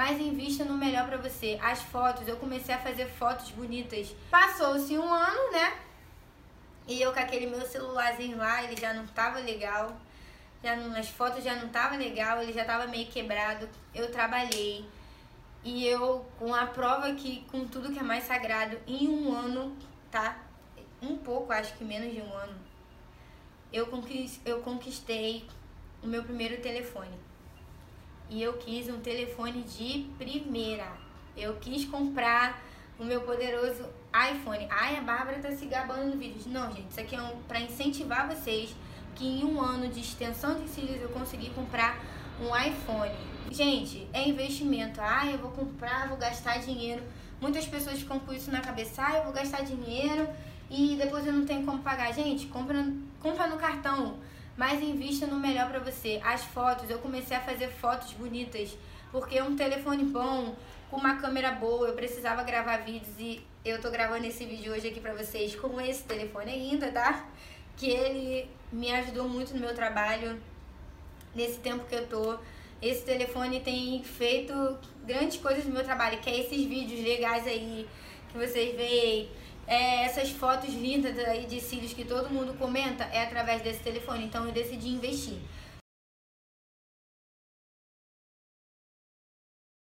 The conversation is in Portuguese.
mas invista no melhor para você. As fotos, eu comecei a fazer fotos bonitas. Passou-se um ano, né? E eu com aquele meu celularzinho lá, ele já não tava legal. Já não, as fotos já não tava legal, ele já tava meio quebrado. Eu trabalhei. E eu, com a prova que, com tudo que é mais sagrado, em um ano, tá? Um pouco, acho que menos de um ano, eu eu conquistei o meu primeiro telefone. E eu quis um telefone de primeira. Eu quis comprar o meu poderoso iPhone. Ai, a Bárbara tá se gabando no vídeo. Não, gente, isso aqui é um, pra incentivar vocês que em um ano de extensão de cílios eu consegui comprar um iPhone. Gente, é investimento. Ah, eu vou comprar, vou gastar dinheiro. Muitas pessoas ficam com isso na cabeça. Ah, eu vou gastar dinheiro e depois eu não tenho como pagar. Gente, compra, compra no cartão, mas invista no melhor para você. As fotos, eu comecei a fazer fotos bonitas, porque um telefone bom, com uma câmera boa, eu precisava gravar vídeos e eu tô gravando esse vídeo hoje aqui pra vocês com esse telefone ainda, tá? Que ele me ajudou muito no meu trabalho, nesse tempo que eu tô. Esse telefone tem feito grandes coisas no meu trabalho, que é esses vídeos legais aí que vocês veem, é, essas fotos lindas aí de cílios que todo mundo comenta, é através desse telefone. Então eu decidi investir.